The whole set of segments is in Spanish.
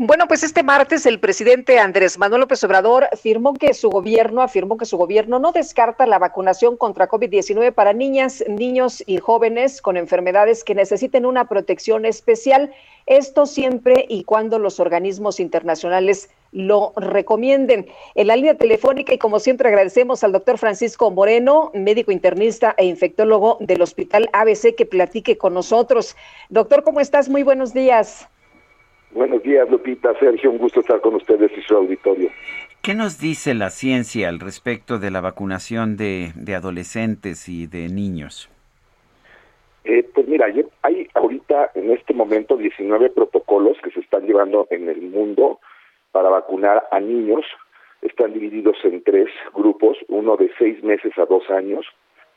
Bueno, pues este martes el presidente Andrés Manuel López Obrador firmó que su gobierno, afirmó que su gobierno no descarta la vacunación contra COVID-19 para niñas, niños y jóvenes con enfermedades que necesiten una protección especial. Esto siempre y cuando los organismos internacionales lo recomienden. En la línea telefónica, y como siempre agradecemos al doctor Francisco Moreno, médico internista e infectólogo del Hospital ABC, que platique con nosotros. Doctor, ¿cómo estás? Muy buenos días. Buenos días, Lupita. Sergio, un gusto estar con ustedes y su auditorio. ¿Qué nos dice la ciencia al respecto de la vacunación de, adolescentes y de niños? Eh, pues mira, hay ahorita en este momento 19 protocolos que se están llevando en el mundo para vacunar a niños. Están divididos en tres grupos, uno de seis meses a dos años,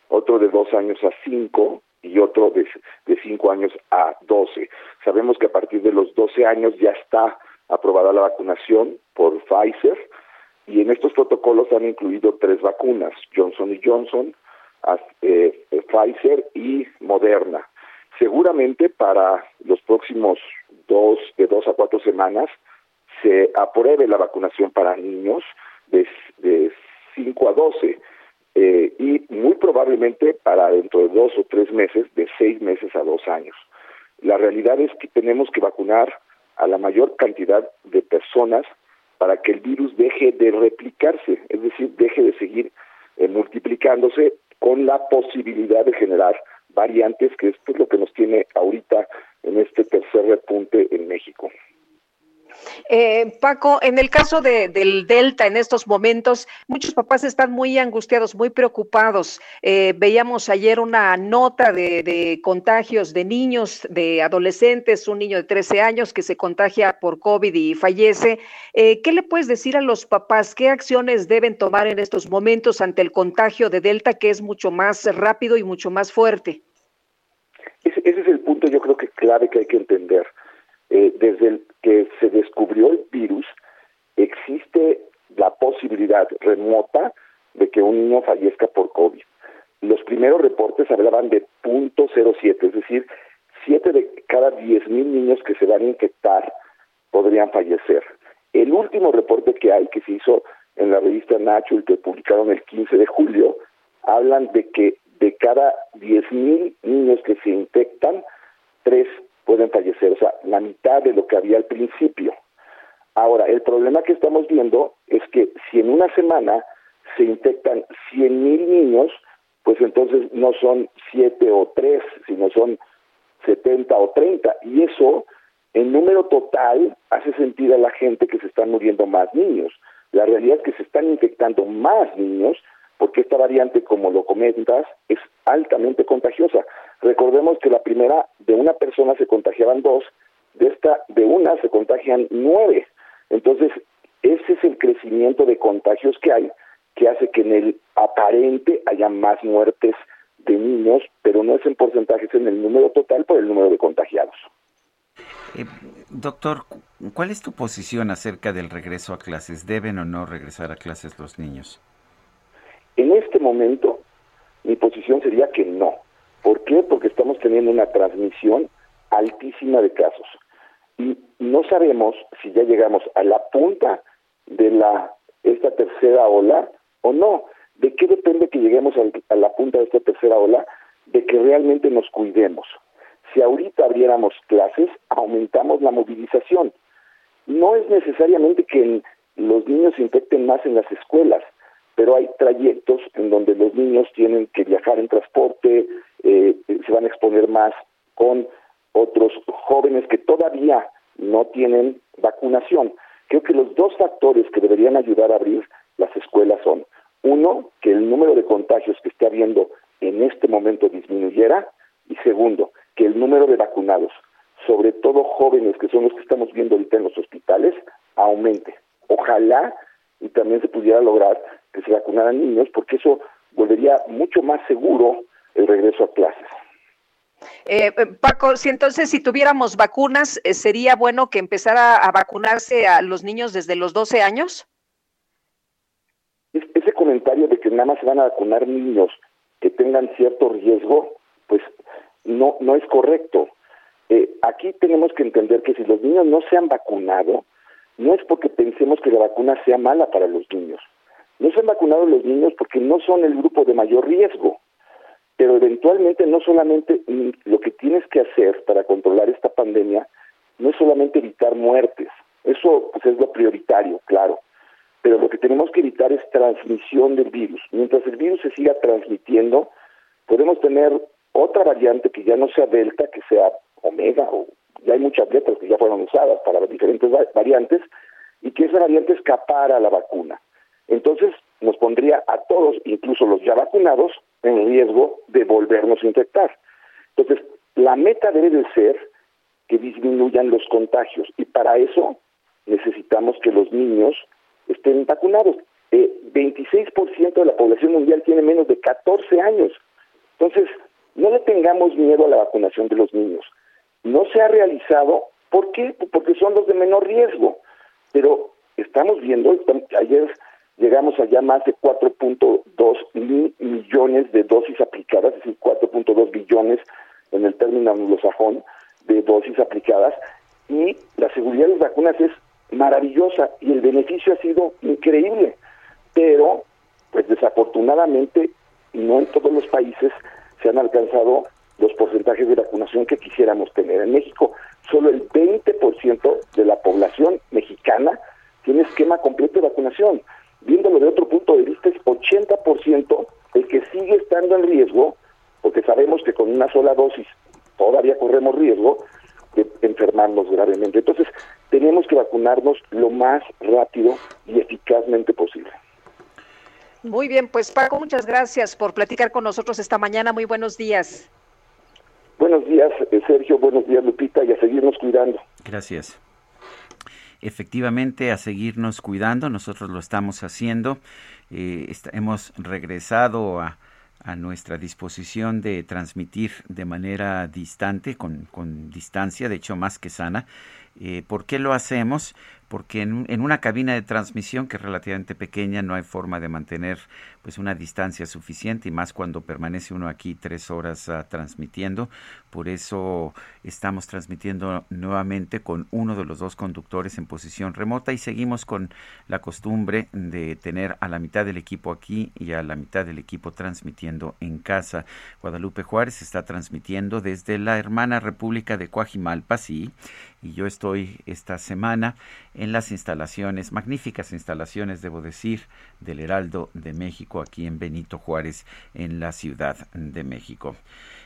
otro de dos años a cinco y otro de, de 5 años a 12. Sabemos que a partir de los 12 años ya está aprobada la vacunación por Pfizer y en estos protocolos han incluido tres vacunas, Johnson y Johnson, eh, Pfizer y Moderna. Seguramente para los próximos dos, de dos a cuatro semanas, se apruebe la vacunación para niños de, de 5 a 12 eh, y muy probablemente para dentro de dos o tres meses, de seis meses a dos años. La realidad es que tenemos que vacunar a la mayor cantidad de personas para que el virus deje de replicarse, es decir, deje de seguir eh, multiplicándose con la posibilidad de generar variantes, que es lo que nos tiene ahorita en este tercer repunte en México. Eh, Paco, en el caso del Delta, en estos momentos, muchos papás están muy angustiados, muy preocupados. Eh, veíamos ayer una nota de, contagios de niños, de adolescentes, un niño de 13 años que se contagia por COVID y fallece. Eh, ¿Qué le puedes decir a los papás? ¿Qué acciones deben tomar en estos momentos ante el contagio de Delta, que es mucho más rápido y mucho más fuerte? ese es el punto, yo creo que clave que hay que entender eh, desde el que se descubrió el virus, existe la posibilidad remota de que un niño fallezca por COVID. Los primeros reportes hablaban de .07, es decir, 7 de cada 10 mil niños que se van a infectar podrían fallecer. El último reporte que hay, que se hizo en la revista Nature, que publicaron el 15 de julio, hablan de que de cada 10 mil niños que se infectan, 3 pueden fallecer, o sea, la mitad de lo que había al principio. Ahora, el problema que estamos viendo es que si en una semana se infectan 100 mil niños, pues entonces no son 7 o 3, sino son 70 o 30. Y eso, en número total, hace sentir a la gente que se están muriendo más niños. La realidad es que se están infectando más niños porque esta variante, como lo comentas, es altamente contagiosa. Recordemos que la primera de una persona se contagiaban dos, de esta de una se contagian nueve. Entonces, ese es el crecimiento de contagios que hay, que hace que en el aparente haya más muertes de niños, pero no es en porcentajes en el número total por el número de contagiados. Eh, doctor, ¿cuál es tu posición acerca del regreso a clases? ¿Deben o no regresar a clases los niños? En momento, mi posición sería que no. ¿Por qué? Porque estamos teniendo una transmisión altísima de casos. Y no sabemos si ya llegamos a la punta de la esta tercera ola o no. ¿De qué depende que lleguemos a la punta de esta tercera ola? De que realmente nos cuidemos. Si ahorita abriéramos clases, aumentamos la movilización. No es necesariamente que los niños se infecten más en las escuelas, pero hay trayectos en donde los niños tienen que viajar en transporte, eh, se van a exponer más con otros jóvenes que todavía no tienen vacunación. Creo que los dos factores que deberían ayudar a abrir las escuelas son, uno, que el número de contagios que esté habiendo en este momento disminuyera, y segundo, que el número de vacunados, sobre todo jóvenes, que son los que estamos viendo ahorita en los hospitales, aumente. Ojalá y también se pudiera lograr vacunaran niños, porque eso volvería mucho más seguro el regreso a clases. Eh, eh, Paco, si entonces si tuviéramos vacunas, eh, ¿sería bueno que empezara a vacunarse a los niños desde los 12 años? ese comentario de que nada más se van a vacunar niños que tengan cierto riesgo, pues no, no es correcto. aquí tenemos que entender que si los niños no se han vacunado, no es porque pensemos que la vacuna sea mala para los niños. No se han vacunado los niños porque no son el grupo de mayor riesgo pero eventualmente no solamente mm, lo que tienes que hacer para controlar esta pandemia no es solamente evitar muertes, eso pues, es lo prioritario, claro, pero lo que tenemos que evitar es transmisión del virus. Mientras el virus se siga transmitiendo, podemos tener otra variante que ya no sea delta, que sea omega, o ya hay muchas letras que ya fueron usadas para las diferentes variantes, y que esa variante escapara a la vacuna. Entonces nos pondría a todos, incluso los ya vacunados, en riesgo de volvernos a infectar. Entonces, la meta debe de ser que disminuyan los contagios y para eso necesitamos que los niños estén vacunados. Eh, 26% de la población mundial tiene menos de 14 años. Entonces, no le tengamos miedo a la vacunación de los niños. No se ha realizado, ¿por qué? Porque son los de menor riesgo. Pero estamos viendo, ayer llegamos allá más de 4.2 millones de dosis aplicadas, es decir, 4.2 billones en el término anglosajón de dosis aplicadas, y la seguridad de las vacunas es maravillosa y el beneficio ha sido increíble, pero pues desafortunadamente no en todos los países se han alcanzado los porcentajes de vacunación que quisiéramos tener. En México, solo el 20% de la población mexicana tiene esquema completo de vacunación viéndolo de otro punto de vista, es 80% el que sigue estando en riesgo, porque sabemos que con una sola dosis todavía corremos riesgo de enfermarnos gravemente. Entonces, tenemos que vacunarnos lo más rápido y eficazmente posible. Muy bien, pues Paco, muchas gracias por platicar con nosotros esta mañana. Muy buenos días. Buenos días, eh, Sergio. Buenos días, Lupita, y a seguirnos cuidando. Gracias efectivamente a seguirnos cuidando. Nosotros lo estamos haciendo. Eh, hemos regresado a, a, nuestra disposición de transmitir de manera distante, con, con distancia, de hecho más que sana. Eh, ¿Por qué lo hacemos? Porque en, una cabina de transmisión que es relativamente pequeña no hay forma de mantener pues una distancia suficiente y más cuando permanece uno aquí tres horas ah, transmitiendo. Por eso estamos transmitiendo nuevamente con uno de los dos conductores en posición remota y seguimos con la costumbre de tener a la mitad del equipo aquí y a la mitad del equipo transmitiendo en casa. Guadalupe Juárez está transmitiendo desde la hermana República de Coajimalpa, sí, y yo estoy esta semana las instalaciones, magníficas instalaciones, debo decir, del Heraldo de México aquí en Benito Juárez, en la Ciudad de México.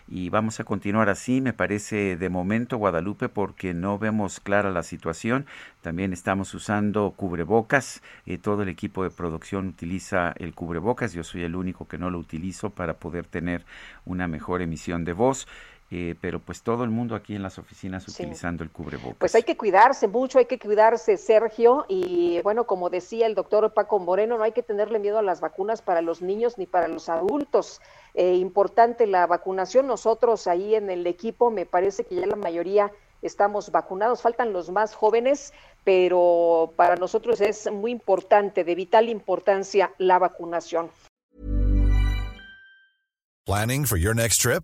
Y vamos a continuar así, me parece de momento, Guadalupe, porque no vemos clara la situación. También estamos usando cubrebocas. Eh, todo el equipo de producción utiliza el cubrebocas. Yo soy el único que no lo utilizo para poder tener una mejor emisión de voz. Eh, pero pues todo el mundo aquí en las oficinas utilizando el cubrebocas. Pues hay que cuidarse mucho, hay que cuidarse, Sergio, y bueno, como decía el doctor Paco Moreno, no hay que tenerle miedo a las vacunas para los niños ni para los adultos. Eh, importante la vacunación, nosotros ahí en el equipo me parece que ya la mayoría estamos vacunados, faltan los más jóvenes, pero para nosotros es muy importante, de vital importancia la vacunación. Planning for your next trip?